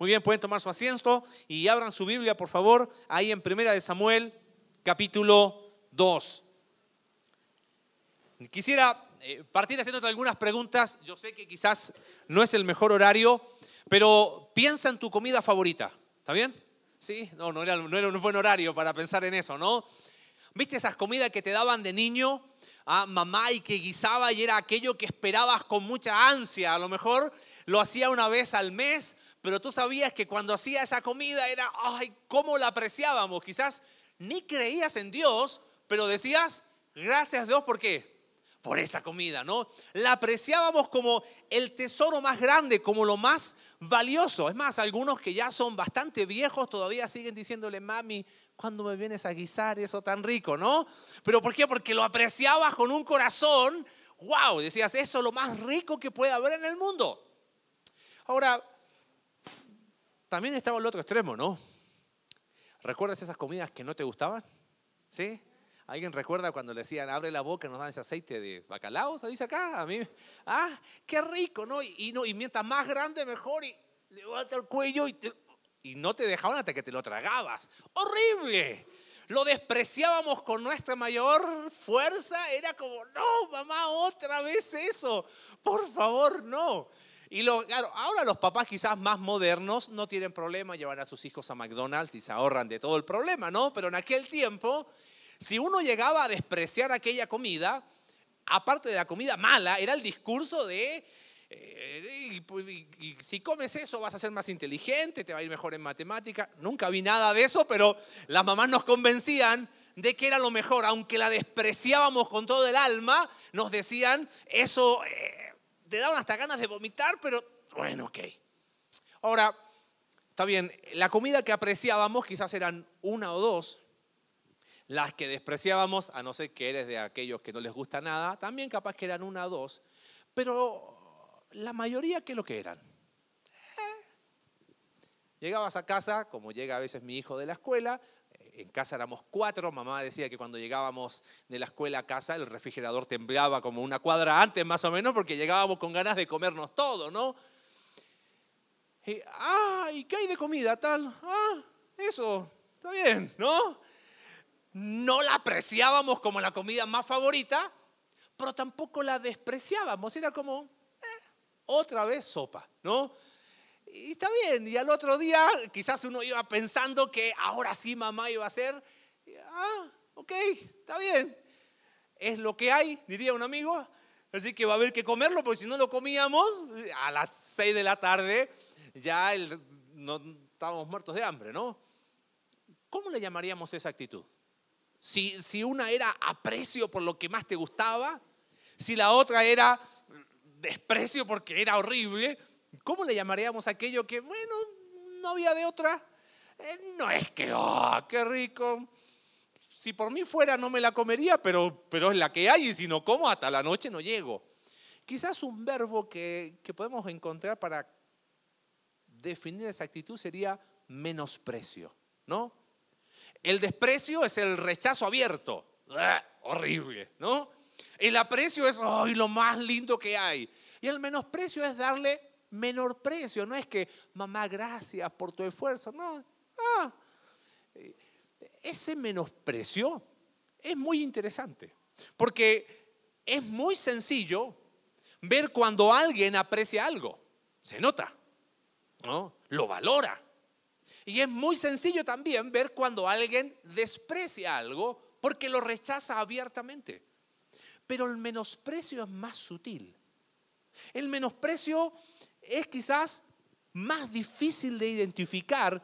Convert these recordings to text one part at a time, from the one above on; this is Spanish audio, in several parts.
Muy bien, pueden tomar su asiento y abran su Biblia, por favor, ahí en Primera de Samuel, capítulo 2. Quisiera eh, partir haciéndote algunas preguntas. Yo sé que quizás no es el mejor horario, pero piensa en tu comida favorita. ¿Está bien? Sí, no, no era, no era un buen horario para pensar en eso, ¿no? ¿Viste esas comidas que te daban de niño a mamá y que guisaba y era aquello que esperabas con mucha ansia? A lo mejor lo hacía una vez al mes, pero tú sabías que cuando hacía esa comida era, ay, cómo la apreciábamos. Quizás ni creías en Dios, pero decías, gracias Dios, ¿por qué? Por esa comida, ¿no? La apreciábamos como el tesoro más grande, como lo más valioso. Es más, algunos que ya son bastante viejos todavía siguen diciéndole, mami, ¿cuándo me vienes a guisar eso tan rico, no? ¿Pero por qué? Porque lo apreciabas con un corazón, wow, decías, eso es lo más rico que puede haber en el mundo. Ahora, también estaba el otro extremo, ¿no? ¿Recuerdas esas comidas que no te gustaban? ¿Sí? ¿Alguien recuerda cuando le decían, abre la boca nos dan ese aceite de bacalao? ¿Se dice acá? A mí, ah, qué rico, ¿no? Y, no, y mientras más grande, mejor. Y levanta el cuello y, y no te dejaban hasta que te lo tragabas. ¡Horrible! Lo despreciábamos con nuestra mayor fuerza. Era como, no, mamá, otra vez eso. Por favor, no. Y claro, ahora los papás quizás más modernos no tienen problema llevar a sus hijos a McDonald's y se ahorran de todo el problema, ¿no? Pero en aquel tiempo si uno llegaba a despreciar aquella comida, aparte de la comida mala, era el discurso de, eh, pues, si comes eso vas a ser más inteligente, te va a ir mejor en matemática. Nunca vi nada de eso, pero las mamás nos convencían de que era lo mejor, aunque la despreciábamos con todo el alma, nos decían, eso eh, te daban hasta ganas de vomitar, pero bueno, ok. Ahora, está bien, la comida que apreciábamos quizás eran una o dos, las que despreciábamos, a no ser que eres de aquellos que no les gusta nada, también capaz que eran una o dos, pero la mayoría, ¿qué es lo que eran? Eh. Llegabas a casa, como llega a veces mi hijo de la escuela, en casa éramos cuatro, mamá decía que cuando llegábamos de la escuela a casa el refrigerador temblaba como una cuadra antes más o menos porque llegábamos con ganas de comernos todo, ¿no? Y, ah, ¿y qué hay de comida tal? Ah, eso, está bien, ¿no? no la apreciábamos como la comida más favorita, pero tampoco la despreciábamos. Era como, eh, otra vez sopa, ¿no? Y está bien, y al otro día quizás uno iba pensando que ahora sí mamá iba a hacer, ah, ok, está bien, es lo que hay, diría un amigo, así que va a haber que comerlo, porque si no lo comíamos, a las seis de la tarde ya no, estábamos muertos de hambre, ¿no? ¿Cómo le llamaríamos esa actitud? Si, una era aprecio por lo que más te gustaba, si la otra era desprecio porque era horrible, ¿cómo le llamaríamos aquello que, bueno, no había de otra? Eh, no es que, oh, qué rico. Si por mí fuera no me la comería, pero, pero es la que hay y si no como hasta la noche no llego. Quizás un verbo que, que podemos encontrar para definir esa actitud sería menosprecio, ¿no? El desprecio es el rechazo abierto. horrible, ¿no? El aprecio es lo más lindo que hay. Y el menosprecio es darle menor precio. No es que, mamá, gracias por tu esfuerzo. No. Ah, ese menosprecio es muy interesante. Porque es muy sencillo ver cuando alguien aprecia algo. Se nota. ¿no? Lo valora. Y es muy sencillo también ver cuando alguien desprecia algo porque lo rechaza abiertamente. Pero el menosprecio es más sutil. El menosprecio es quizás más difícil de identificar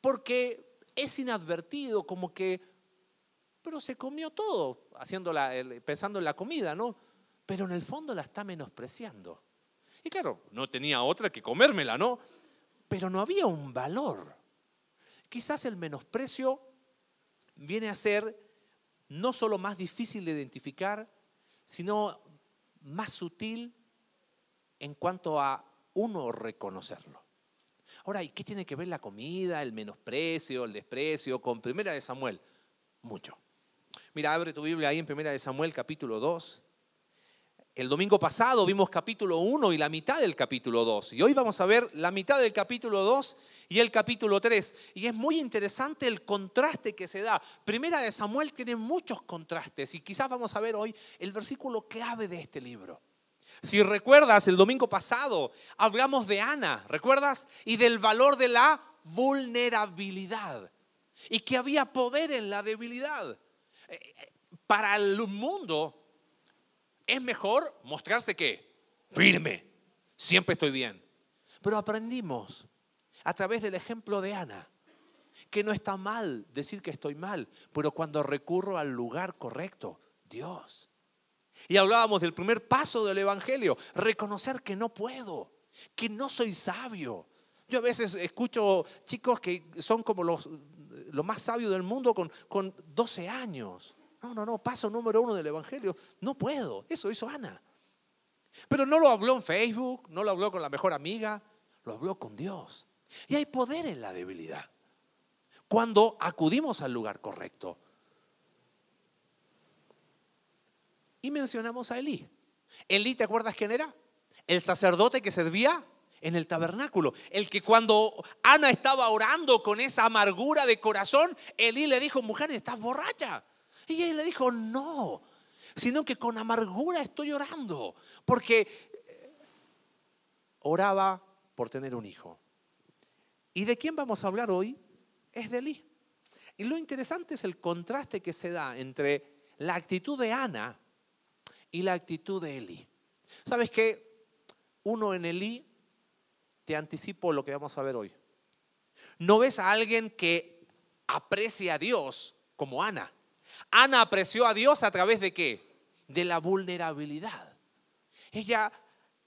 porque es inadvertido, como que, pero se comió todo, pensando en la comida, ¿no? Pero en el fondo la está menospreciando. Y claro, no tenía otra que comérmela, ¿no? Pero no había un valor. Quizás el menosprecio viene a ser no solo más difícil de identificar, sino más sutil en cuanto a uno reconocerlo. Ahora, ¿y qué tiene que ver la comida, el menosprecio, el desprecio con Primera de Samuel? Mucho. Mira, abre tu Biblia ahí en Primera de Samuel capítulo 2. El domingo pasado vimos capítulo 1 y la mitad del capítulo 2. Y hoy vamos a ver la mitad del capítulo 2 y el capítulo 3. Y es muy interesante el contraste que se da. Primera de Samuel tiene muchos contrastes y quizás vamos a ver hoy el versículo clave de este libro. Si recuerdas, el domingo pasado hablamos de Ana, ¿recuerdas? Y del valor de la vulnerabilidad. Y que había poder en la debilidad. Eh, eh, para el mundo es mejor mostrarse que firme, siempre estoy bien. Pero aprendimos a través del ejemplo de Ana que no está mal decir que estoy mal, pero cuando recurro al lugar correcto, Dios. Y hablábamos del primer paso del Evangelio, reconocer que no puedo, que no soy sabio. Yo a veces escucho chicos que son como los, más sabios del mundo con, con 12 años. No, no, no, paso número uno del Evangelio. No puedo. Eso hizo Ana. Pero no lo habló en Facebook, no lo habló con la mejor amiga, lo habló con Dios. Y hay poder en la debilidad. Cuando acudimos al lugar correcto. Y mencionamos a Elí. Elí, ¿te acuerdas quién era? El sacerdote que servía en el tabernáculo. El que cuando Ana estaba orando con esa amargura de corazón, Elí le dijo, mujer, estás borracha. Y ella le dijo, no, sino que con amargura estoy orando, porque eh, oraba por tener un hijo. ¿Y de quién vamos a hablar hoy? Es de Elí. Y lo interesante es el contraste que se da entre la actitud de Ana y la actitud de Elí. ¿Sabes qué? Uno en Elí, te anticipo lo que vamos a ver hoy. No ves a alguien que aprecia a Dios como Ana. Ana apreció a Dios a través de qué? De la vulnerabilidad. Ella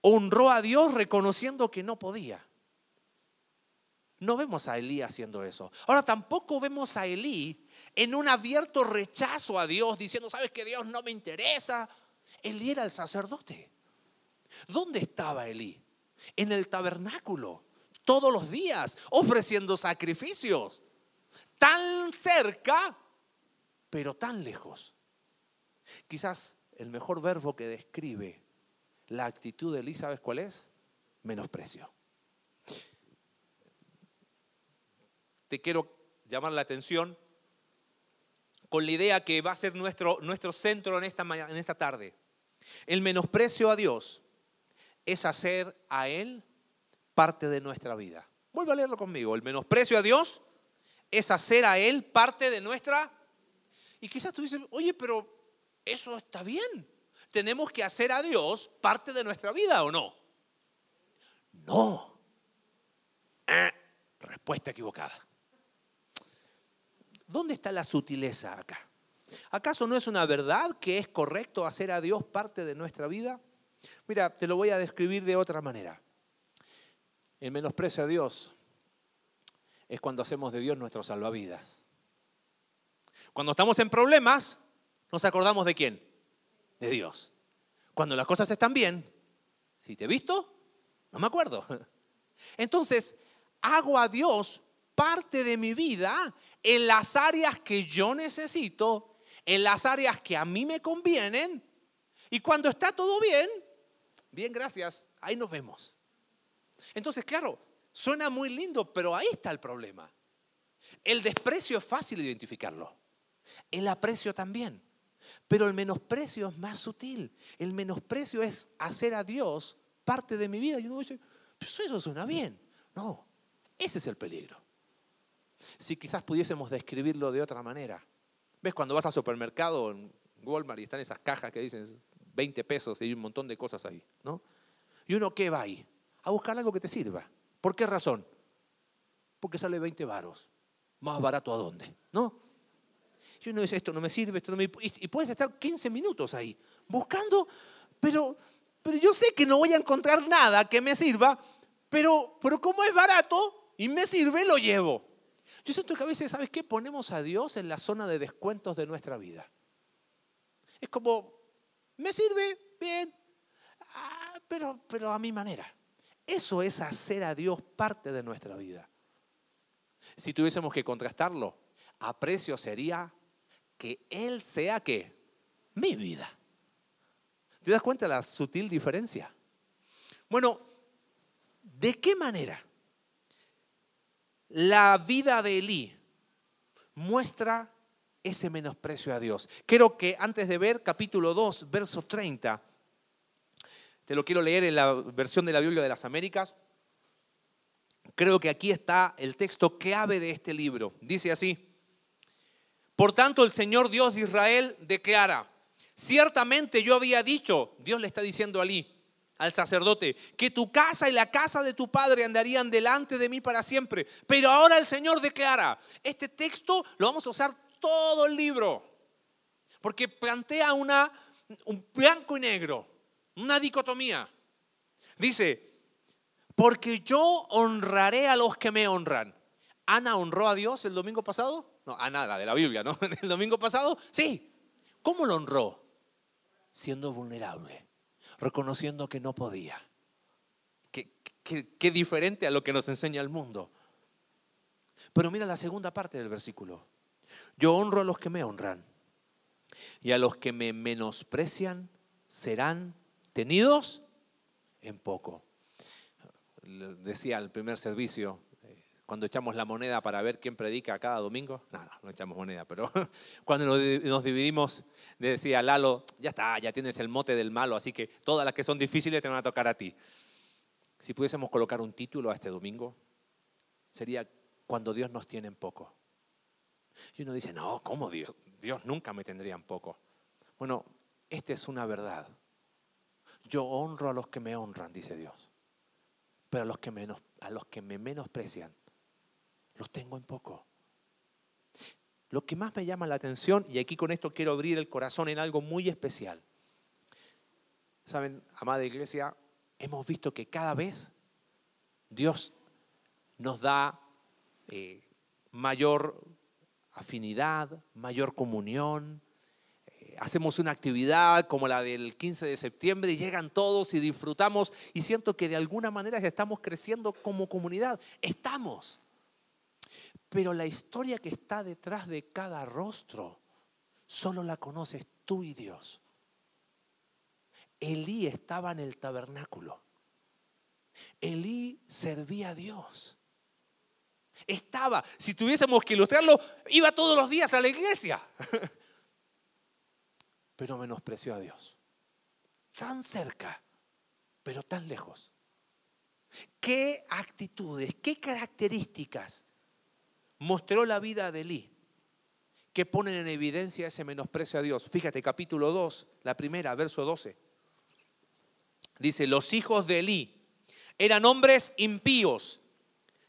honró a Dios reconociendo que no podía. No vemos a Elí haciendo eso. Ahora tampoco vemos a Elí en un abierto rechazo a Dios, diciendo, sabes que Dios no me interesa. Elí era el sacerdote. ¿Dónde estaba Elí? En el tabernáculo, todos los días, ofreciendo sacrificios. Tan cerca pero tan lejos. Quizás el mejor verbo que describe la actitud de Elí, ¿sabes cuál es? Menosprecio. Te quiero llamar la atención con la idea que va a ser nuestro, nuestro centro en esta, en esta tarde. El menosprecio a Dios es hacer a Él parte de nuestra vida. Vuelvo a leerlo conmigo. El menosprecio a Dios es hacer a Él parte de nuestra y quizás tú dices, oye, pero eso está bien. ¿Tenemos que hacer a Dios parte de nuestra vida o no? No. Eh, respuesta equivocada. ¿Dónde está la sutileza acá? ¿Acaso no es una verdad que es correcto hacer a Dios parte de nuestra vida? Mira, te lo voy a describir de otra manera. El menosprecio a Dios es cuando hacemos de Dios nuestro salvavidas. Cuando estamos en problemas, nos acordamos de quién? De Dios. Cuando las cosas están bien, si te he visto, no me acuerdo. Entonces, hago a Dios parte de mi vida en las áreas que yo necesito, en las áreas que a mí me convienen. Y cuando está todo bien, bien, gracias, ahí nos vemos. Entonces, claro, suena muy lindo, pero ahí está el problema. El desprecio es fácil identificarlo. El aprecio también. Pero el menosprecio es más sutil. El menosprecio es hacer a Dios parte de mi vida. Y uno dice, pues eso suena bien. No, ese es el peligro. Si quizás pudiésemos describirlo de otra manera. ¿Ves cuando vas al supermercado en Walmart y están esas cajas que dicen 20 pesos y hay un montón de cosas ahí, ¿no? Y uno qué va ahí? A buscar algo que te sirva. ¿Por qué razón? Porque sale 20 varos. Más barato a dónde, ¿no? Y uno dice, esto no me sirve, esto no me... Y puedes estar 15 minutos ahí buscando, pero, pero yo sé que no voy a encontrar nada que me sirva, pero, pero como es barato y me sirve, lo llevo. Yo siento que a veces, ¿sabes qué? Ponemos a Dios en la zona de descuentos de nuestra vida. Es como, me sirve, bien, ah, pero, pero a mi manera. Eso es hacer a Dios parte de nuestra vida. Si tuviésemos que contrastarlo, aprecio sería que Él sea que mi vida. ¿Te das cuenta de la sutil diferencia? Bueno, ¿de qué manera la vida de Elí muestra ese menosprecio a Dios? Quiero que antes de ver capítulo 2, verso 30, te lo quiero leer en la versión de la Biblia de las Américas. Creo que aquí está el texto clave de este libro. Dice así, por tanto el Señor Dios de Israel declara, ciertamente yo había dicho, Dios le está diciendo a Elí, al sacerdote, que tu casa y la casa de tu padre andarían delante de mí para siempre. Pero ahora el Señor declara, este texto lo vamos a usar todo el libro, porque plantea una, un blanco y negro, una dicotomía. Dice, porque yo honraré a los que me honran. Ana honró a Dios el domingo pasado. No, Ana, la de la Biblia, ¿no? El domingo pasado, sí. ¿Cómo lo honró? Siendo vulnerable reconociendo que no podía. Qué, diferente a lo que nos enseña el mundo. Pero mira la segunda parte del versículo. Yo honro a los que me honran y a los que me menosprecian serán tenidos en poco. Decía el primer servicio, cuando echamos la moneda para ver quién predica cada domingo, no, no echamos moneda, pero cuando nos dividimos, decía Lalo, ya está, ya tienes el mote del malo, así que todas las que son difíciles te van a tocar a ti. Si pudiésemos colocar un título a este domingo, sería cuando Dios nos tiene en poco. Y uno dice, no, ¿cómo Dios? Dios nunca me tendría en poco. Bueno, esta es una verdad. Yo honro a los que me honran, dice Dios, pero a los que, menos, a los que me menosprecian, los tengo en poco. Lo que más me llama la atención, y aquí con esto quiero abrir el corazón en algo muy especial. Saben, amada iglesia, hemos visto que cada vez Dios nos da eh, mayor afinidad, mayor comunión. Eh, hacemos una actividad como la del 15 de septiembre y llegan todos y disfrutamos y siento que de alguna manera estamos creciendo como comunidad. Estamos. Pero la historia que está detrás de cada rostro, solo la conoces tú y Dios. Elí estaba en el tabernáculo. Elí servía a Dios. Estaba, si tuviésemos que ilustrarlo, iba todos los días a la iglesia. Pero menospreció a Dios. Tan cerca, pero tan lejos. ¿Qué actitudes, qué características mostró la vida de Elí, que ponen en evidencia ese menosprecio a Dios. Fíjate, capítulo 2, la primera, verso 12. Dice, los hijos de Elí eran hombres impíos.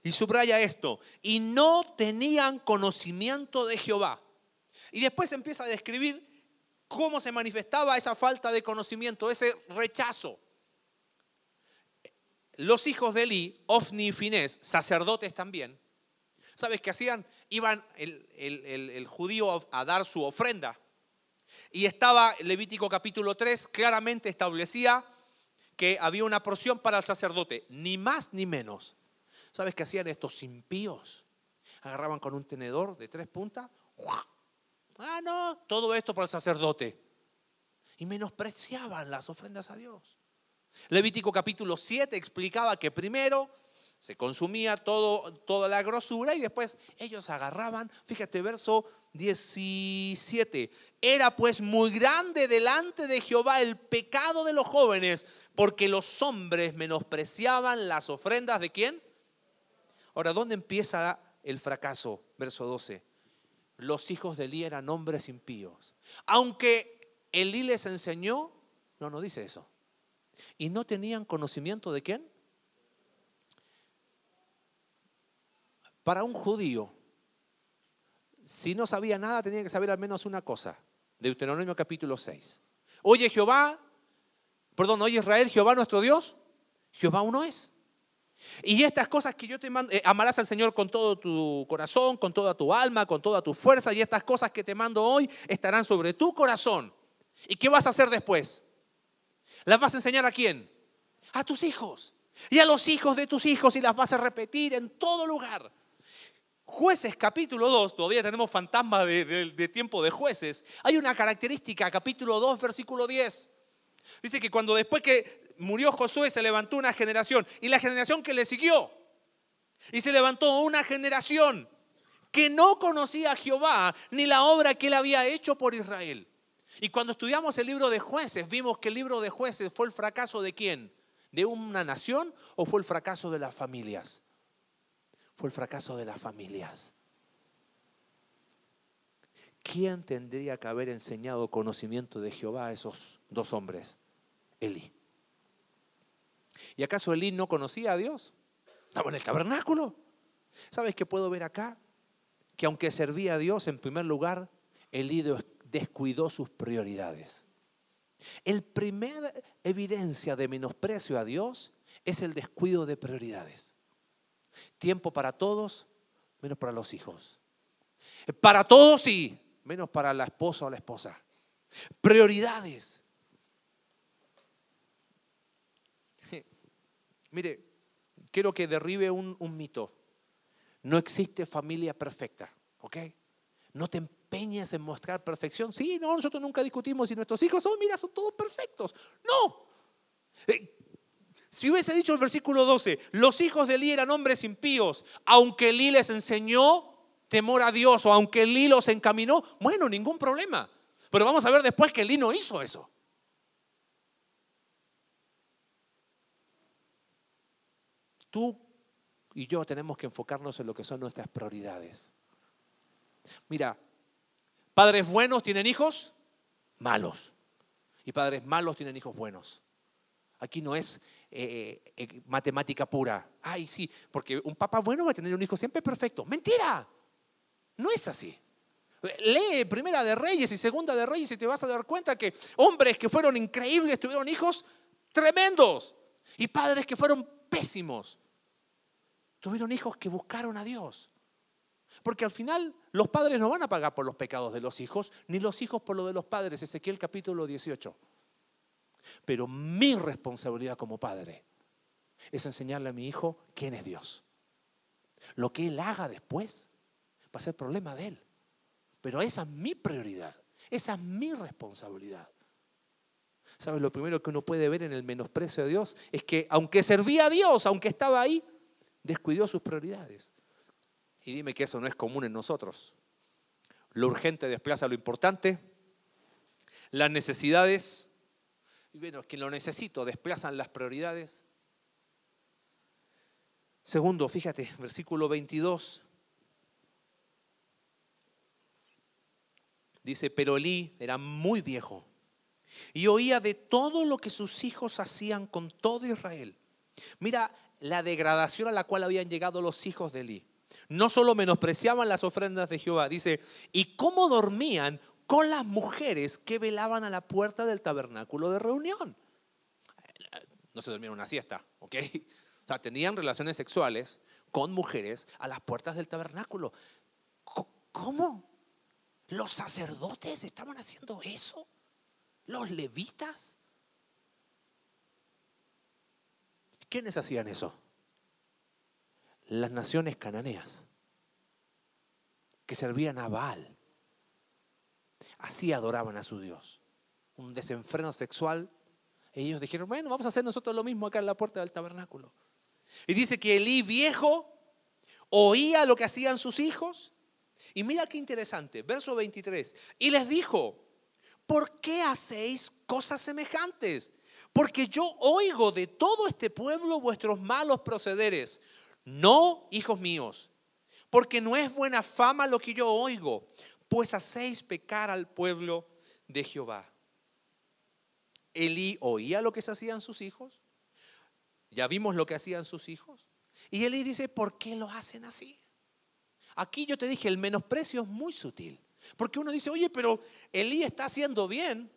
Y subraya esto, y no tenían conocimiento de Jehová. Y después empieza a describir cómo se manifestaba esa falta de conocimiento, ese rechazo. Los hijos de Elí, Ofni y Finés, sacerdotes también, ¿Sabes qué hacían? Iban el, judío a dar su ofrenda. Y estaba Levítico capítulo 3, claramente establecía que había una porción para el sacerdote, ni más ni menos. ¿Sabes qué hacían estos impíos? Agarraban con un tenedor de tres puntas. Ah, no, todo esto para el sacerdote. Y menospreciaban las ofrendas a Dios. Levítico capítulo 7 explicaba que primero se consumía todo, toda la grosura y después ellos agarraban, fíjate, verso 17, era pues muy grande delante de Jehová el pecado de los jóvenes, porque los hombres menospreciaban las ofrendas de quién. Ahora, ¿dónde empieza el fracaso? Verso 12. Los hijos de Elí eran hombres impíos. Aunque Elí les enseñó, no, no dice eso. Y no tenían conocimiento de quién? Para un judío, si no sabía nada, tenía que saber al menos una cosa. Deuteronomio capítulo 6. Oye Jehová, perdón, oye Israel, Jehová nuestro Dios, Jehová uno es. Y estas cosas que yo te mando, eh, amarás al Señor con todo tu corazón, con toda tu alma, con toda tu fuerza, y estas cosas que te mando hoy estarán sobre tu corazón. ¿Y qué vas a hacer después? ¿Las vas a enseñar a quién? A tus hijos. Y a los hijos de tus hijos y las vas a repetir en todo lugar. Jueces capítulo 2, todavía tenemos fantasma de, tiempo de jueces. Hay una característica, capítulo 2, versículo 10. Dice que cuando después que murió Josué se levantó una generación y la generación que le siguió. Y se levantó una generación que no conocía a Jehová ni la obra que él había hecho por Israel. Y cuando estudiamos el libro de jueces, vimos que el libro de jueces fue el fracaso de quién? ¿De una nación o fue el fracaso de las familias? Fue el fracaso de las familias. ¿Quién tendría que haber enseñado conocimiento de Jehová a esos dos hombres? Elí. ¿Y acaso Elí no conocía a Dios? Estaba en el tabernáculo. ¿Sabes qué puedo ver acá? Que aunque servía a Dios, en primer lugar, Elí descuidó sus prioridades. El primer evidencia de menosprecio a Dios es el descuido de prioridades. Tiempo para todos, menos para los hijos. Para todos sí, menos para la esposa o la esposa. Prioridades. Mire, quiero que derribe un, un mito. No existe familia perfecta, ¿ok? No te empeñes en mostrar perfección. Sí, no, nosotros nunca discutimos si nuestros hijos son, mira, son todos perfectos. No. Si hubiese dicho el versículo 12, los hijos de Elí eran hombres impíos, aunque Elí les enseñó temor a Dios o aunque Elí los encaminó, bueno, ningún problema. Pero vamos a ver después que Elí no hizo eso. Tú y yo tenemos que enfocarnos en lo que son nuestras prioridades. Mira, padres buenos tienen hijos malos y padres malos tienen hijos buenos. Aquí no es eh, eh, eh, matemática pura. Ay, sí, porque un papá bueno va a tener un hijo siempre perfecto. Mentira. No es así. Lee Primera de Reyes y Segunda de Reyes y te vas a dar cuenta que hombres que fueron increíbles tuvieron hijos tremendos y padres que fueron pésimos. Tuvieron hijos que buscaron a Dios. Porque al final los padres no van a pagar por los pecados de los hijos, ni los hijos por lo de los padres. Ezequiel capítulo 18. Pero mi responsabilidad como padre es enseñarle a mi hijo quién es Dios. Lo que él haga después va a ser problema de él. Pero esa es mi prioridad, esa es mi responsabilidad. ¿Sabes? Lo primero que uno puede ver en el menosprecio de Dios es que aunque servía a Dios, aunque estaba ahí, descuidó sus prioridades. Y dime que eso no es común en nosotros. Lo urgente desplaza lo importante. Las necesidades, y bueno, que lo necesito, desplazan las prioridades. Segundo, fíjate, versículo 22. Dice, pero Elí era muy viejo y oía de todo lo que sus hijos hacían con todo Israel. Mira la degradación a la cual habían llegado los hijos de Elí. No solo menospreciaban las ofrendas de Jehová, dice, y cómo dormían con las mujeres que velaban a la puerta del tabernáculo de reunión. No se dormían una siesta, ¿ok? O sea, tenían relaciones sexuales con mujeres a las puertas del tabernáculo. ¿Cómo? ¿Los sacerdotes estaban haciendo eso? ¿Los levitas? ¿Quiénes hacían eso? Las naciones cananeas, que servían a Baal. Así adoraban a su Dios. Un desenfreno sexual. Ellos dijeron, bueno, vamos a hacer nosotros lo mismo acá en la puerta del tabernáculo. Y dice que Elí viejo oía lo que hacían sus hijos. Y mira qué interesante, verso 23. Y les dijo, ¿por qué hacéis cosas semejantes? Porque yo oigo de todo este pueblo vuestros malos procederes. No, hijos míos, porque no es buena fama lo que yo oigo, pues hacéis pecar al pueblo de Jehová. Elí oía lo que se hacían sus hijos. Ya vimos lo que hacían sus hijos. Y Elí dice, ¿por qué lo hacen así? Aquí yo te dije, el menosprecio es muy sutil. Porque uno dice, oye, pero Elí está haciendo bien.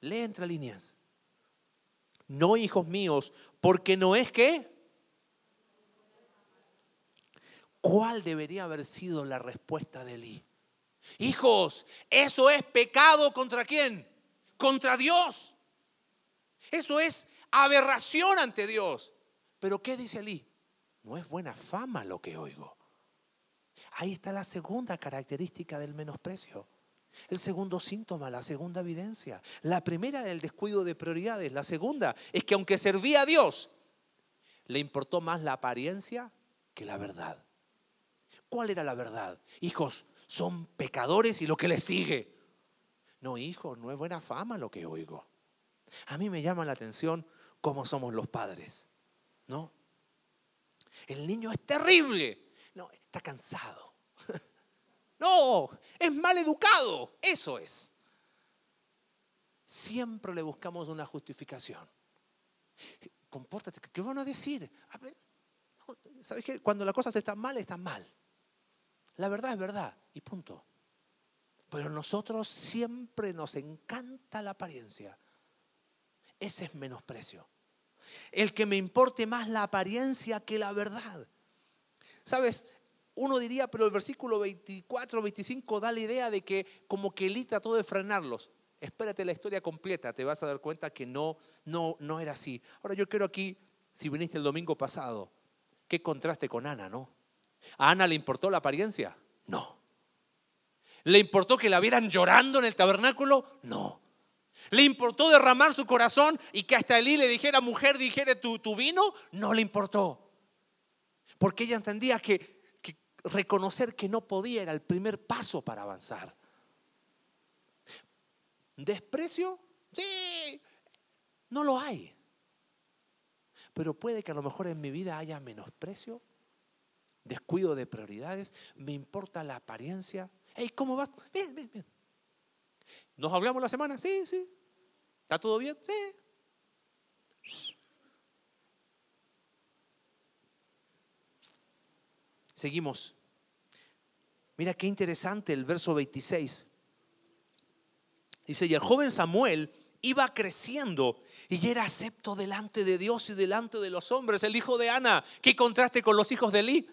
Lee entre líneas. No, hijos míos, porque no es que... ¿Cuál debería haber sido la respuesta de Elí? Hijos, eso es pecado contra quién? Contra Dios. Eso es aberración ante Dios. Pero ¿qué dice Elí? No es buena fama lo que oigo. Ahí está la segunda característica del menosprecio. El segundo síntoma, la segunda evidencia. La primera del descuido de prioridades. La segunda es que aunque servía a Dios, le importó más la apariencia que la verdad. ¿Cuál era la verdad? Hijos, son pecadores y lo que les sigue. No, hijos, no es buena fama lo que oigo. A mí me llama la atención cómo somos los padres. ¿No? El niño es terrible. No, está cansado. No, es mal educado. Eso es. Siempre le buscamos una justificación. Compórtate, ¿qué van a decir? ¿Sabes qué? Cuando las cosas están mal, están mal. La verdad es verdad y punto. Pero nosotros siempre nos encanta la apariencia. Ese es menosprecio. El que me importe más la apariencia que la verdad. ¿Sabes? Uno diría, pero el versículo 24, 25 da la idea de que como que Elí trató de frenarlos. Espérate la historia completa, te vas a dar cuenta que no, no, no era así. Ahora yo quiero aquí, si viniste el domingo pasado, qué contraste con Ana, ¿no? ¿A Ana le importó la apariencia? No. ¿Le importó que la vieran llorando en el tabernáculo? No. ¿Le importó derramar su corazón y que hasta Elí le dijera, mujer, dijere tu, tu vino? No le importó. Porque ella entendía que reconocer que no podía era el primer paso para avanzar. ¿Desprecio? Sí, no lo hay. Pero puede que a lo mejor en mi vida haya menosprecio, descuido de prioridades, me importa la apariencia. Hey, ¿cómo vas? Bien, bien, bien. ¿Nos hablamos la semana? Sí, sí. ¿Está todo bien? Sí. Seguimos. Mira qué interesante el verso 26. Dice, y el joven Samuel iba creciendo y era acepto delante de Dios y delante de los hombres. El hijo de Ana, qué contraste con los hijos de Eli.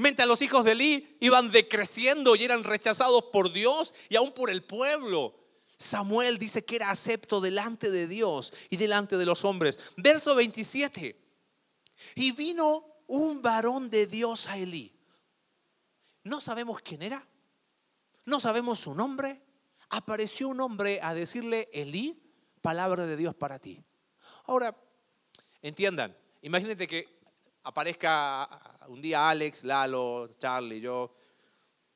Mientras los hijos de Eli iban decreciendo y eran rechazados por Dios y aún por el pueblo. Samuel dice que era acepto delante de Dios y delante de los hombres. Verso 27. Y vino un varón de Dios a Elí no sabemos quién era, no sabemos su nombre. Apareció un hombre a decirle, Elí, palabra de Dios para ti. Ahora, entiendan, imagínate que aparezca un día Alex, Lalo, Charlie, yo,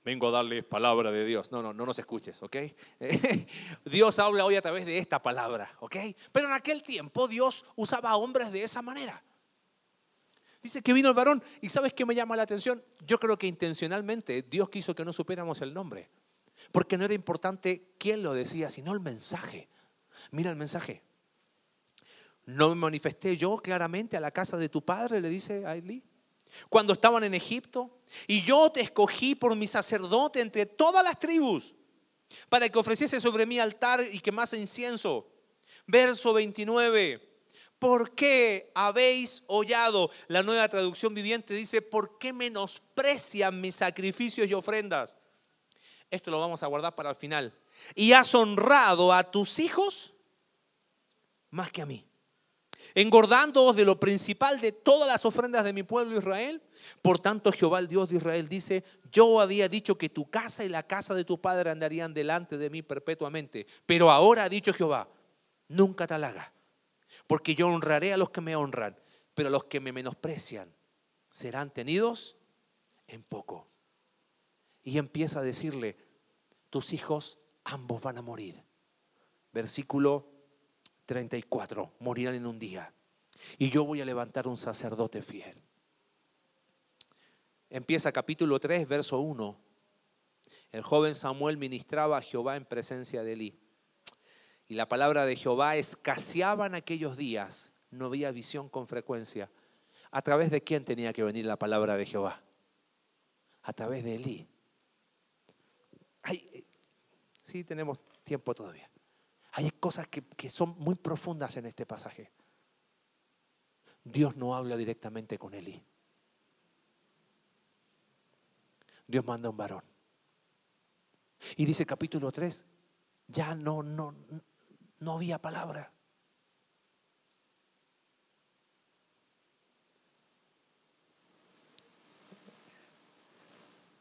vengo a darles palabra de Dios. No, no, no nos escuches, ¿ok? Dios habla hoy a través de esta palabra, ¿ok? Pero en aquel tiempo Dios usaba a hombres de esa manera. Dice que vino el varón. ¿Y sabes qué me llama la atención? Yo creo que intencionalmente Dios quiso que no supiéramos el nombre. Porque no era importante quién lo decía, sino el mensaje. Mira el mensaje. No me manifesté yo claramente a la casa de tu padre, le dice a Eli, cuando estaban en Egipto. Y yo te escogí por mi sacerdote entre todas las tribus, para que ofreciese sobre mi altar y quemase incienso. Verso 29. ¿por qué habéis hollado? La nueva traducción viviente dice, ¿por qué menosprecian mis sacrificios y ofrendas? Esto lo vamos a guardar para el final. Y has honrado a tus hijos más que a mí. Engordándoos de lo principal de todas las ofrendas de mi pueblo Israel. Por tanto, Jehová, el Dios de Israel, dice, yo había dicho que tu casa y la casa de tu padre andarían delante de mí perpetuamente. Pero ahora ha dicho Jehová, nunca te halaga porque yo honraré a los que me honran, pero a los que me menosprecian serán tenidos en poco. Y empieza a decirle, tus hijos ambos van a morir. Versículo 34, morirán en un día. Y yo voy a levantar un sacerdote fiel. Empieza capítulo 3, verso 1. El joven Samuel ministraba a Jehová en presencia de Elí. Y la palabra de Jehová escaseaba en aquellos días, no había visión con frecuencia. ¿A través de quién tenía que venir la palabra de Jehová? A través de Elí. Ay, sí, tenemos tiempo todavía. Hay cosas que, que son muy profundas en este pasaje. Dios no habla directamente con Elí. Dios manda un varón. Y dice capítulo 3, ya no, no, no había palabra.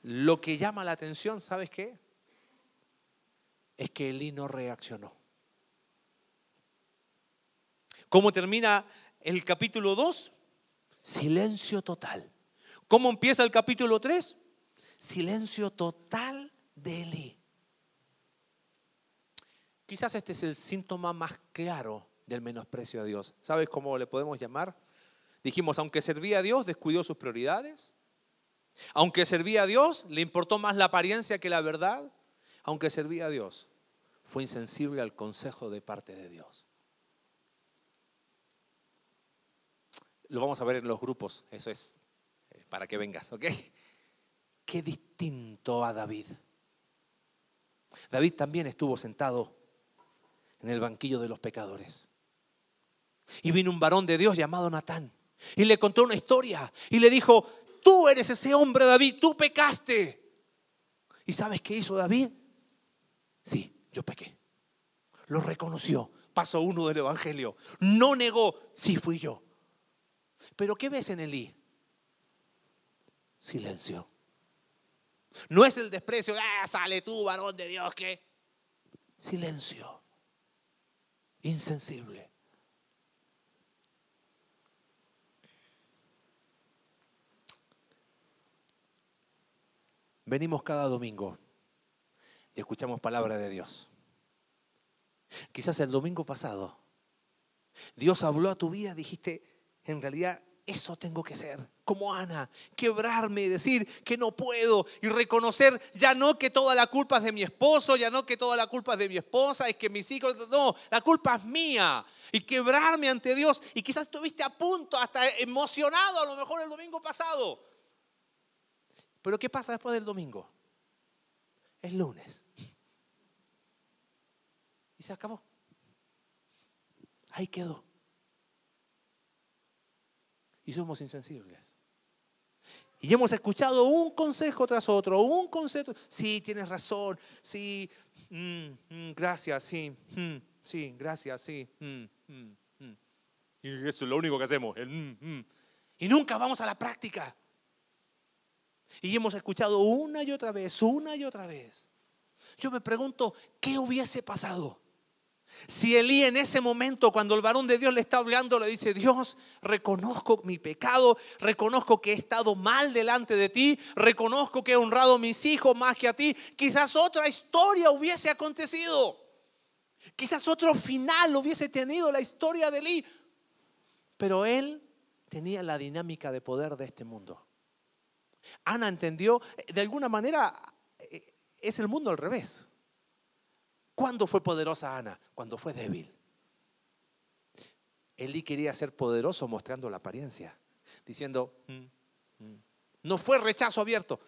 Lo que llama la atención, ¿sabes qué? es que Elí no reaccionó. ¿Cómo termina el capítulo 2? Silencio total. ¿Cómo empieza el capítulo 3? Silencio total de Elí. Quizás este es el síntoma más claro del menosprecio a Dios. ¿Sabes cómo le podemos llamar? Dijimos, aunque servía a Dios, descuidó sus prioridades. Aunque servía a Dios, le importó más la apariencia que la verdad. Aunque servía a Dios, fue insensible al consejo de parte de Dios. Lo vamos a ver en los grupos, eso es eh, para que vengas, ¿ok? Qué distinto a David. David también estuvo sentado en el banquillo de los pecadores. Y vino un varón de Dios llamado Natán y le contó una historia y le dijo, tú eres ese hombre David, tú pecaste. ¿Y sabes qué hizo David? Sí, yo pequé. Lo reconoció. Paso uno del Evangelio. No negó, sí fui yo. Pero ¿qué ves en Elí? Silencio. No es el desprecio, ah, sale tú, varón de Dios, que. Silencio. Insensible. Venimos cada domingo y escuchamos palabra de Dios. Quizás el domingo pasado Dios habló a tu vida, dijiste, en realidad eso tengo que ser, como Ana, quebrarme y decir que no puedo y reconocer ya no que toda la culpa es de mi esposo, ya no que toda la culpa es de mi esposa, es que mis hijos, no, la culpa es mía. Y quebrarme ante Dios y quizás estuviste a punto, hasta emocionado a lo mejor el domingo pasado. Pero ¿qué pasa después del domingo? Es lunes. Y se acabó. Ahí quedó y somos insensibles. Y hemos escuchado un consejo tras otro, un consejo. Sí, tienes razón, sí, mm, mm, gracias, sí, mm, sí, gracias, sí. y eso es lo único que hacemos. y nunca vamos a la práctica. Y hemos escuchado una y otra vez, una y otra vez. Yo me pregunto, ¿qué hubiese pasado? Si Elí en ese momento, cuando el varón de Dios le está hablando, le dice, Dios, reconozco mi pecado, reconozco que he estado mal delante de ti, reconozco que he honrado a mis hijos más que a ti, quizás otra historia hubiese acontecido. Quizás otro final hubiese tenido la historia de Elí. Pero él tenía la dinámica de poder de este mundo. Ana entendió, de alguna manera, eh, es el mundo al revés. ¿Cuándo fue poderosa Ana? Cuando fue débil. Elí quería ser poderoso mostrando la apariencia, diciendo, mm, mm". no fue rechazo abierto.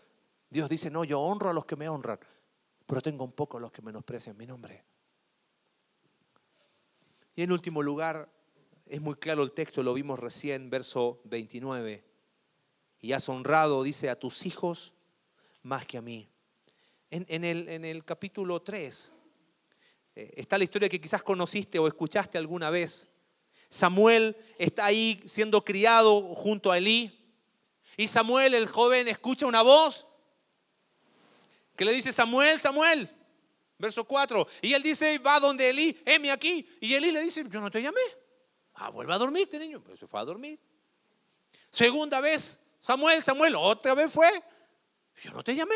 Dios dice, no, yo honro a los que me honran, pero tengo un poco a los que menosprecian mi nombre. Y en último lugar, es muy claro el texto, lo vimos recién, verso 29. Y has honrado, dice, a tus hijos más que a mí. En, el, en el capítulo 3 eh, está la historia que quizás conociste o escuchaste alguna vez. Samuel está ahí siendo criado junto a Elí. Y Samuel, el joven, escucha una voz que le dice, Samuel, Samuel, verso 4. Y él dice, va donde Elí, heme aquí. Y Elí le dice, yo no te llamé. Ah, vuelve a dormirte, niño. Pero se fue a dormir. Segunda vez, Samuel, Samuel, otra vez fue. Yo no te llamé.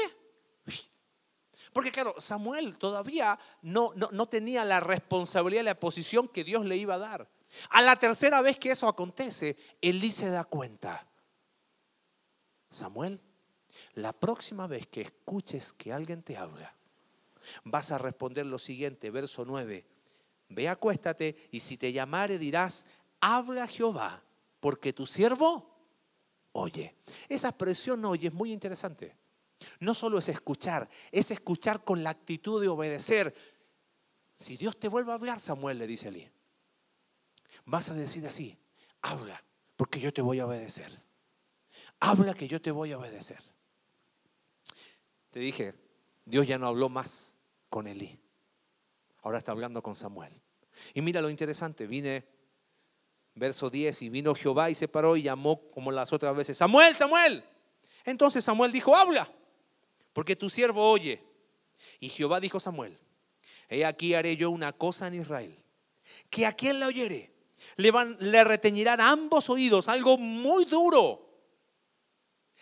Porque claro, Samuel todavía no, no, tenía la responsabilidad la posición que Dios le iba a dar. A la tercera vez que eso acontece, Elí se da cuenta. Samuel, la próxima vez que escuches que alguien te habla, vas a responder lo siguiente, verso 9. Ve, acuéstate y si te llamare dirás, habla Jehová, porque tu siervo oye. Esa expresión oye es muy interesante. No solo es escuchar, es escuchar con la actitud de obedecer. Si Dios te vuelve a hablar, Samuel le dice Elí, vas a decir así, habla, porque yo te voy a obedecer. Habla que yo te voy a obedecer. Te dije, Dios ya no habló más con Elí. Ahora está hablando con Samuel. Y mira lo interesante, vine, verso 10, y vino Jehová y se paró y llamó como las otras veces, Samuel, Samuel. Entonces Samuel dijo, habla porque tu siervo oye. Y Jehová dijo a Samuel, he aquí haré yo una cosa en Israel, que a quien la oyere, le, van, reteñirán ambos oídos, algo muy duro.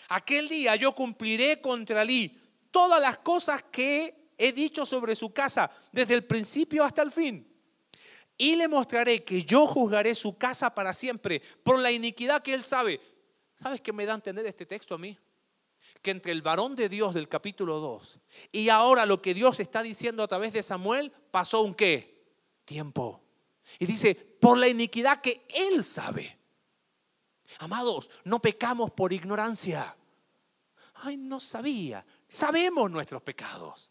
Aquel día yo cumpliré contra Lí todas las cosas que he dicho sobre su casa, desde el principio hasta el fin. Y le mostraré que yo juzgaré su casa para siempre por la iniquidad que él sabe. ¿Sabes qué me da a entender este texto a mí? Que entre el varón de Dios del capítulo 2 y ahora lo que Dios está diciendo a través de Samuel, pasó un qué? Tiempo. Y dice, por la iniquidad que él sabe. Amados, no pecamos por ignorancia. Ay, no sabía. Sabemos nuestros pecados.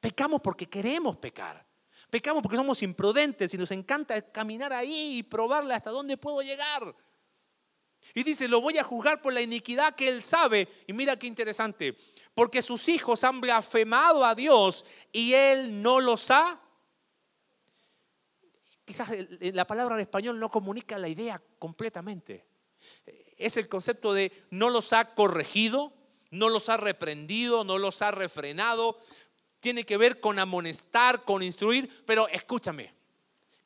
Pecamos porque queremos pecar. Pecamos porque somos imprudentes y nos encanta caminar ahí y probarle hasta dónde puedo llegar. Y dice, lo voy a juzgar por la iniquidad que él sabe. Y mira qué interesante, porque sus hijos han blasfemado a Dios y él no los ha. Quizás la palabra en español no comunica la idea completamente. Es el concepto de no los ha corregido, no los ha reprendido, no los ha refrenado. Tiene que ver con amonestar, con instruir, pero escúchame.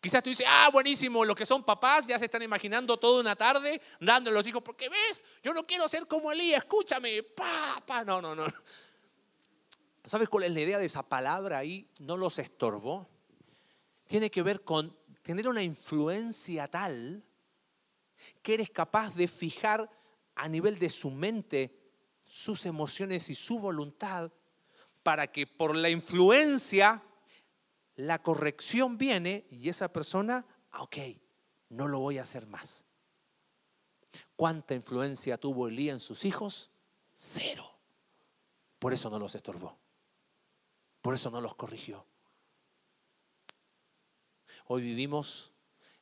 Quizás tú dices, ah, buenísimo, los que son papás ya se están imaginando toda una tarde dándole a los hijos, porque ves, yo no quiero ser como Elías, escúchame, papá. No, no, no. ¿Sabes cuál es la idea de esa palabra ahí? No los estorbó. Tiene que ver con tener una influencia tal que eres capaz de fijar a nivel de su mente sus emociones y su voluntad para que por la influencia la corrección viene y esa persona, ah, ok, no lo voy a hacer más. ¿Cuánta influencia tuvo Elías en sus hijos? Cero. Por eso no los estorbó. Por eso no los corrigió. Hoy vivimos,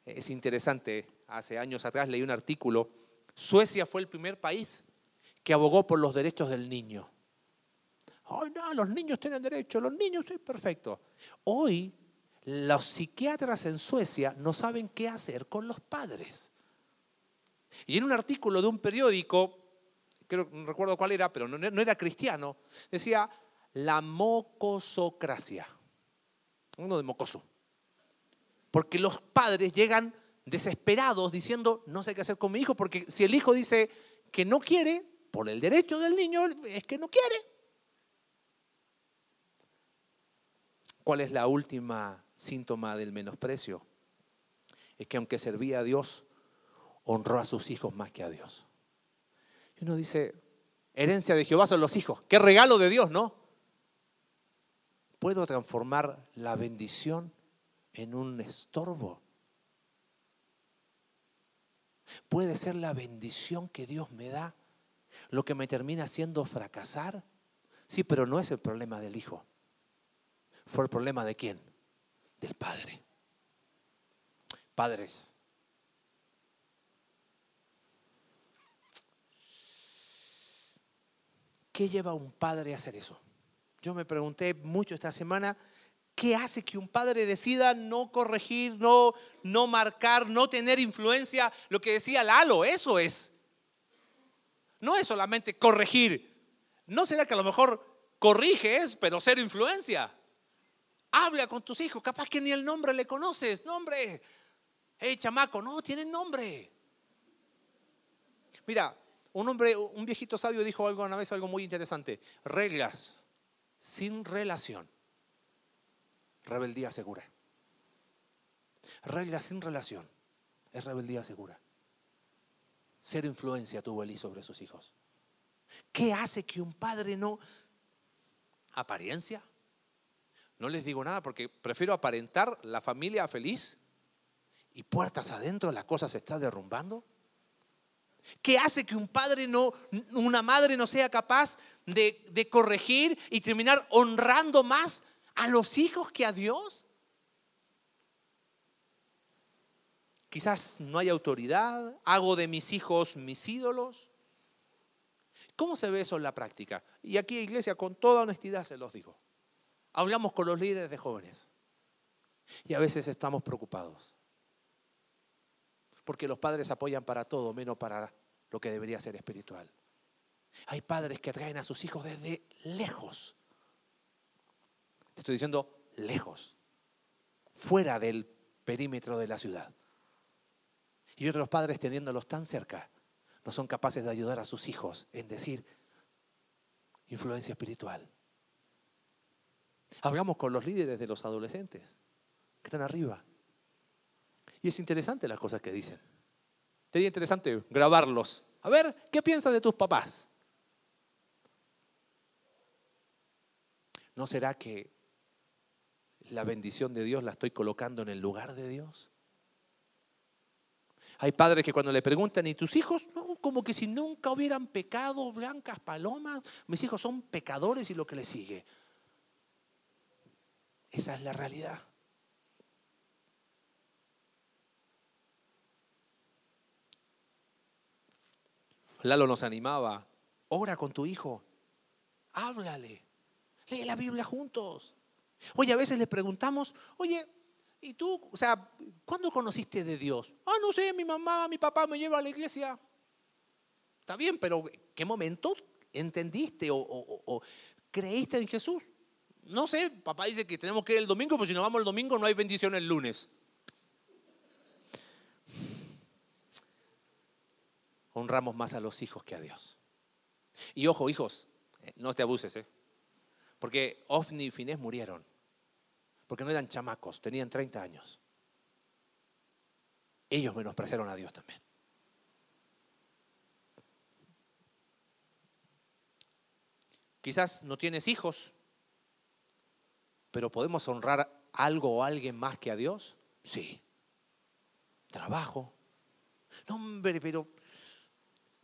es interesante, hace años atrás leí un artículo, Suecia fue el primer país que abogó por los derechos del niño. Ay, no, los niños tienen derecho, los niños, es perfecto. Hoy los psiquiatras en Suecia no saben qué hacer con los padres. Y en un artículo de un periódico, creo, no recuerdo cuál era, pero no, no era cristiano, decía la mocosocracia. Uno de mocoso. Porque los padres llegan desesperados diciendo, no sé qué hacer con mi hijo, porque si el hijo dice que no quiere, por el derecho del niño es que no quiere. ¿Cuál es la última síntoma del menosprecio? Es que aunque servía a Dios, honró a sus hijos más que a Dios. Y uno dice, herencia de Jehová son los hijos. Qué regalo de Dios, ¿no? ¿Puedo transformar la bendición en un estorbo? ¿Puede ser la bendición que Dios me da lo que me termina haciendo fracasar? Sí, pero no es el problema del hijo. Fue el problema de quién? Del padre. Padres. ¿Qué lleva un padre a hacer eso? Yo me pregunté mucho esta semana, ¿qué hace que un padre decida no corregir, no, no marcar, no tener influencia? Lo que decía Lalo, eso es no es solamente corregir. ¿No será que a lo mejor corriges, pero ser influencia? Habla con tus hijos, capaz que ni el nombre le conoces. Nombre. Hey, chamaco, no, tienen nombre. Mira, un hombre, un viejito sabio dijo algo una vez, algo muy interesante. Reglas sin relación. Rebeldía segura. Reglas sin relación. Es rebeldía segura. Ser influencia tuvo Elí sobre sus hijos. ¿Qué hace que un padre no... ¿Apariencia? No les digo nada porque prefiero aparentar la familia feliz y puertas adentro la cosa se está derrumbando. ¿Qué hace que un padre no, una madre no sea capaz de, de corregir y terminar honrando más a los hijos que a Dios? Quizás no hay autoridad, hago de mis hijos mis ídolos. ¿Cómo se ve eso en la práctica? Y aquí, iglesia, con toda honestidad se los digo. Hablamos con los líderes de jóvenes y a veces estamos preocupados. Porque los padres apoyan para todo, menos para lo que debería ser espiritual. Hay padres que traen a sus hijos desde lejos. Te estoy diciendo lejos. fuera del perímetro de la ciudad. Y otros padres teniéndolos tan cerca no son capaces de ayudar a sus hijos en decir influencia espiritual. Hablamos con los líderes de los adolescentes que están arriba. Y es interesante las cosas que dicen. Sería interesante grabarlos. A ver, ¿qué piensas de tus papás? ¿No será que la bendición de Dios la estoy colocando en el lugar de Dios? Hay padres que cuando le preguntan, ¿y tus hijos? como que si nunca hubieran pecado, blancas palomas. Mis hijos son pecadores y lo que les sigue. Esa es la realidad. Lalo nos animaba, ora con tu hijo, háblale, lee la Biblia juntos. Oye, a veces le preguntamos, oye, ¿y tú, o sea, cuándo conociste de Dios? Ah, no sé, mi mamá, mi papá me lleva a la iglesia. Está bien, pero ¿qué momento entendiste o, creíste en Jesús? No sé, papá dice que tenemos que ir el domingo, pero si no vamos el domingo no hay bendición el lunes. honramos más a los hijos que a Dios. Y ojo, hijos, eh, no te abuses, ¿eh? Porque Ofni y Finés murieron. Porque no eran chamacos, tenían 30 años. Ellos menospreciaron a Dios también. Quizás no tienes hijos, pero ¿podemos honrar algo o alguien más que a Dios? Sí. Trabajo. No, hombre, pero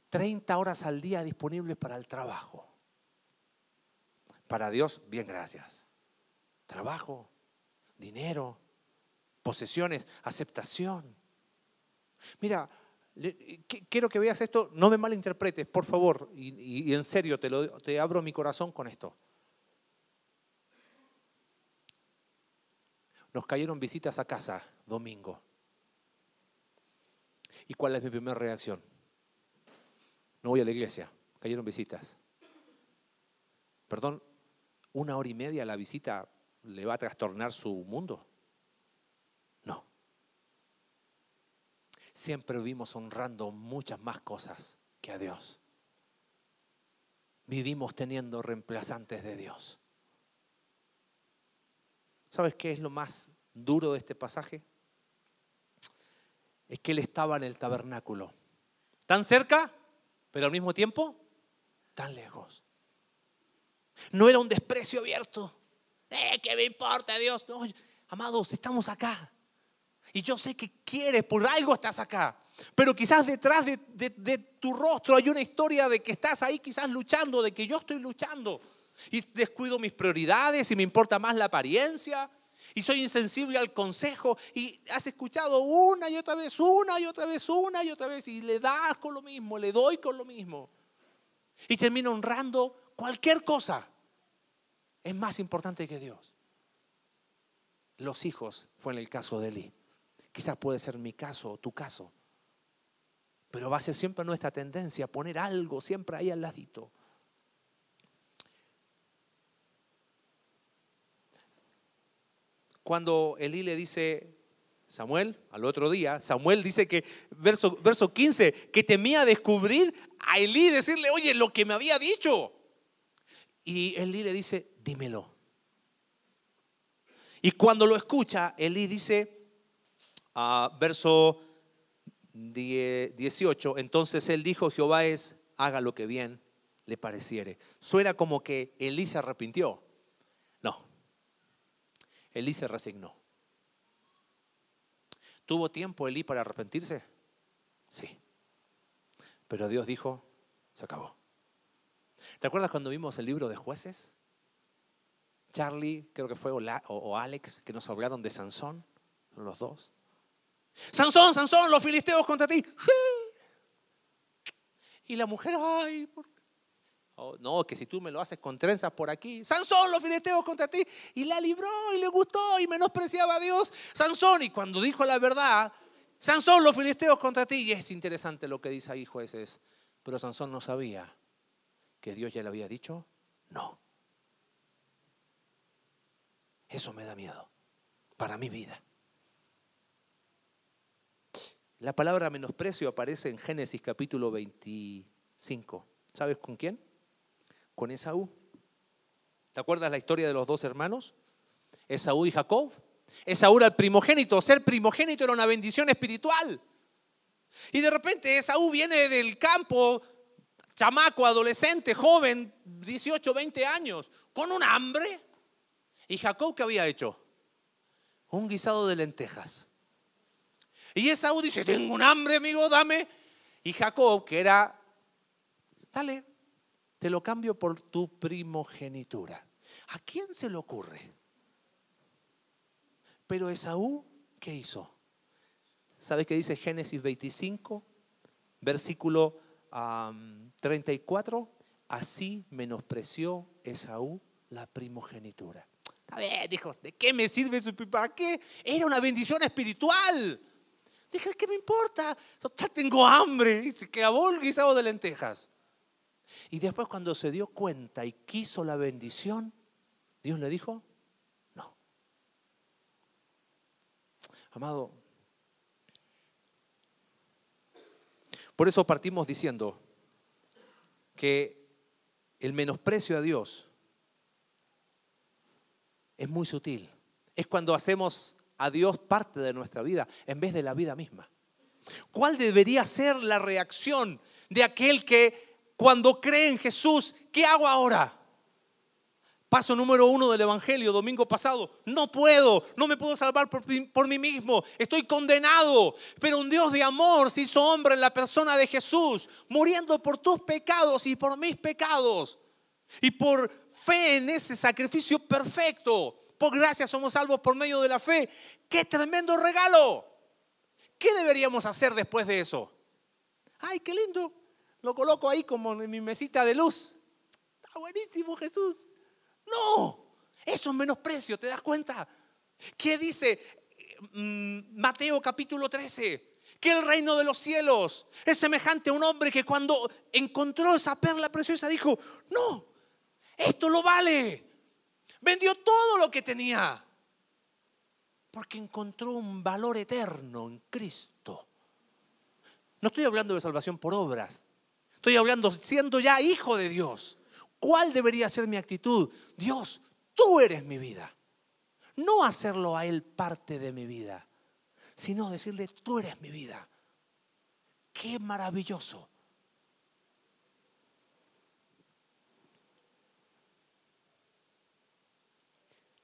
30 horas al día disponibles para el trabajo. Para Dios, bien, gracias. Trabajo, dinero, posesiones, aceptación. Mira, quiero que veas esto, no me malinterpretes, por favor, y, en serio te, lo, te abro mi corazón con esto. Nos cayeron visitas a casa domingo. ¿Y cuál es mi primera reacción? No voy a la iglesia, cayeron visitas. Perdón, una hora y media la visita le va a trastornar su mundo. No. Siempre vivimos honrando muchas más cosas que a Dios. Vivimos teniendo reemplazantes de Dios. ¿Sabes qué es lo más duro de este pasaje? Es que él estaba en el tabernáculo. ¿Tan cerca? pero al mismo tiempo tan lejos. No era un desprecio abierto. Eh, ¿Qué me importa Dios? No, amados, estamos acá. Y yo sé que quieres, por algo estás acá. Pero quizás detrás de, de, tu rostro hay una historia de que estás ahí quizás luchando, de que yo estoy luchando. Y descuido mis prioridades y me importa más la apariencia y soy insensible al consejo y has escuchado una y otra vez, una y otra vez, una y otra vez y le das con lo mismo, le doy con lo mismo. Y termino honrando cualquier cosa. Es más importante que Dios. Los hijos fue en el caso de Eli. Quizás puede ser mi caso o tu caso. Pero va a ser siempre nuestra tendencia poner algo siempre ahí al ladito. Cuando Elí le dice, Samuel, al otro día, Samuel dice que, verso, verso 15, que temía descubrir a Elí, decirle, oye, lo que me había dicho. Y Elí le dice, dímelo. Y cuando lo escucha, Elí dice, uh, verso 18, entonces él dijo, Jehová es, haga lo que bien le pareciere. Suena como que Elí se arrepintió. Elí se resignó. ¿Tuvo tiempo Elí para arrepentirse? Sí. Pero Dios dijo, se acabó. ¿Te acuerdas cuando vimos el libro de jueces? Charlie, creo que fue, o, Alex, que nos hablaron de Sansón, los dos. Sansón, Sansón, los filisteos contra ti. Sí. Y la mujer, ay, ¿por No, que si tú me lo haces con trenzas por aquí. Sansón, los filisteos contra ti. Y la libró y le gustó y menospreciaba a Dios. Sansón, y cuando dijo la verdad, Sansón, los filisteos contra ti. Y es interesante lo que dice ahí jueces. Pero Sansón no sabía que Dios ya le había dicho no. Eso me da miedo. para mi vida. La palabra menosprecio aparece en Génesis capítulo 25. ¿Sabes con quién? Con Esaú. ¿Te acuerdas la historia de los dos hermanos? Esaú y Jacob. Esaú era el primogénito. Ser primogénito era una bendición espiritual. Y de repente Esaú viene del campo, chamaco, adolescente, joven, 18, 20 años, con un hambre. ¿Y Jacob qué había hecho? Un guisado de lentejas. Y Esaú dice, tengo un hambre, amigo, dame. Y Jacob, que era, dale, te lo cambio por tu primogenitura. ¿A quién se le ocurre? Pero Esaú, ¿qué hizo? ¿Sabe qué dice Génesis 25, versículo 34? Así menospreció Esaú la primogenitura. A ver, dijo, ¿de qué me sirve su ¿Para qué? Era una bendición espiritual. Dije, ¿qué me importa? Total, tengo hambre. Y se clavó el guisado de lentejas. Y después cuando se dio cuenta y quiso la bendición, Dios le dijo, no. Amado, por eso partimos diciendo que el menosprecio a Dios es muy sutil. Es cuando hacemos a Dios parte de nuestra vida en vez de la vida misma. ¿Cuál debería ser la reacción de aquel que cuando cree en Jesús, ¿qué hago ahora? Paso número uno del Evangelio, domingo pasado. No puedo, no me puedo salvar por, por, mí mismo. Estoy condenado. Pero un Dios de amor se hizo hombre en la persona de Jesús, muriendo por tus pecados y por mis pecados. Y por fe en ese sacrificio perfecto, por gracia somos salvos por medio de la fe. ¡Qué tremendo regalo! ¿Qué deberíamos hacer después de eso? ¡Ay, qué lindo! Lo coloco ahí como en mi mesita de luz. Está buenísimo, Jesús. No, eso es menosprecio, ¿te das cuenta? ¿Qué dice mm, Mateo capítulo 13? Que el reino de los cielos es semejante a un hombre que cuando encontró esa perla preciosa dijo, no, esto lo vale. Vendió todo lo que tenía. Porque encontró un valor eterno en Cristo. No estoy hablando de salvación por obras. Estoy hablando siendo ya hijo de Dios. ¿Cuál debería ser mi actitud? Dios, tú eres mi vida. No hacerlo a Él parte de mi vida, sino decirle, tú eres mi vida. Qué maravilloso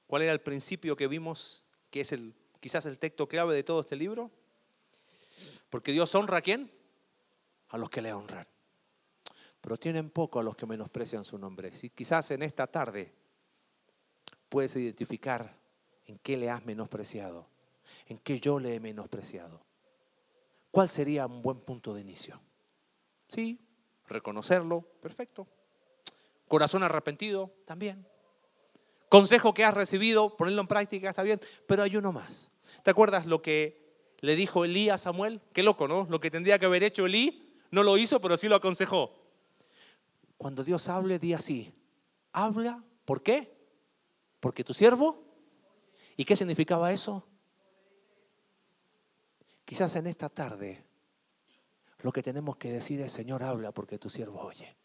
¿Cuál era el principio que vimos, que es el, quizás el texto clave de todo este libro? Porque Dios honra a quién? A los que le honran. Pero tienen poco a los que menosprecian su nombre. Si quizás en esta tarde puedes identificar en qué le has menospreciado, en qué yo le he menospreciado. ¿Cuál sería un buen punto de inicio? Sí, reconocerlo, perfecto. Corazón arrepentido, también. Consejo que has recibido, ponerlo en práctica, está bien, pero hay uno más. ¿Te acuerdas lo que le dijo Elí a Samuel? Qué loco, ¿no? Lo que tendría que haber hecho Elí, no lo hizo, pero sí lo aconsejó. Cuando Dios hable, di así. Habla, ¿por qué? Porque tu siervo. ¿Y qué significaba eso? Quizás en esta tarde lo que tenemos que decir es, Señor, habla porque tu siervo oye.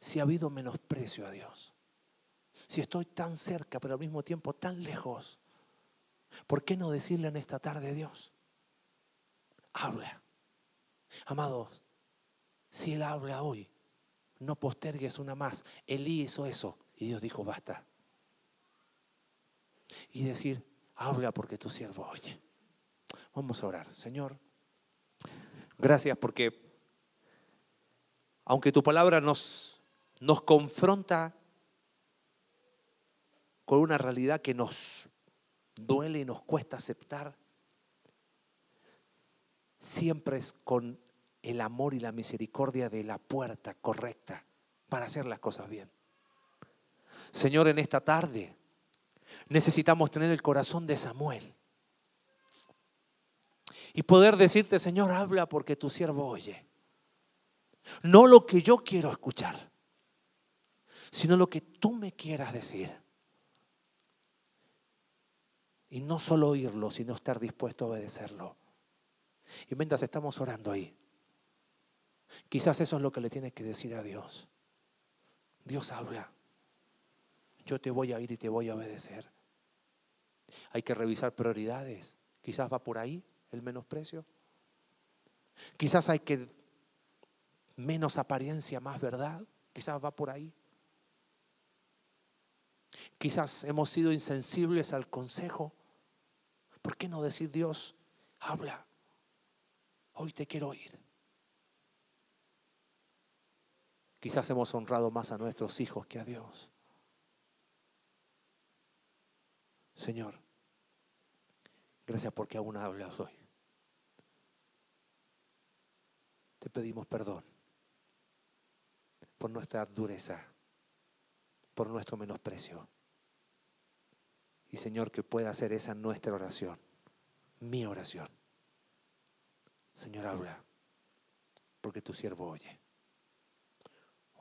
Si ha habido menosprecio a Dios, si estoy tan cerca, pero al mismo tiempo tan lejos, ¿por qué no decirle en esta tarde Dios? Habla. Amados, si Él habla hoy, no postergues una más. Elí hizo eso y Dios dijo, basta. Y decir, habla porque tu siervo oye. Vamos a orar. Señor, gracias porque aunque tu palabra nos, nos confronta con una realidad que nos duele y nos cuesta aceptar, siempre es con el amor y la misericordia de la puerta correcta para hacer las cosas bien. Señor, en esta tarde necesitamos tener el corazón de Samuel y poder decirte, Señor, habla porque tu siervo oye. No lo que yo quiero escuchar, sino lo que tú me quieras decir. Y no solo oírlo, sino estar dispuesto a obedecerlo. Y mientras estamos orando ahí, quizás eso es lo que le tienes que decir a Dios. Dios habla. Yo te voy a oír y te voy a obedecer. Hay que revisar prioridades. Quizás va por ahí el menosprecio. Quizás hay que menos apariencia, más verdad. Quizás va por ahí. Quizás hemos sido insensibles al consejo. ¿Por qué no decir Dios, habla? Hoy te quiero oír. Quizás hemos honrado más a nuestros hijos que a Dios. Señor, gracias porque aún hablas hoy. Te pedimos perdón por nuestra dureza, por nuestro menosprecio. Y Señor, que pueda hacer esa nuestra oración, mi oración. Señor, habla, porque tu siervo oye.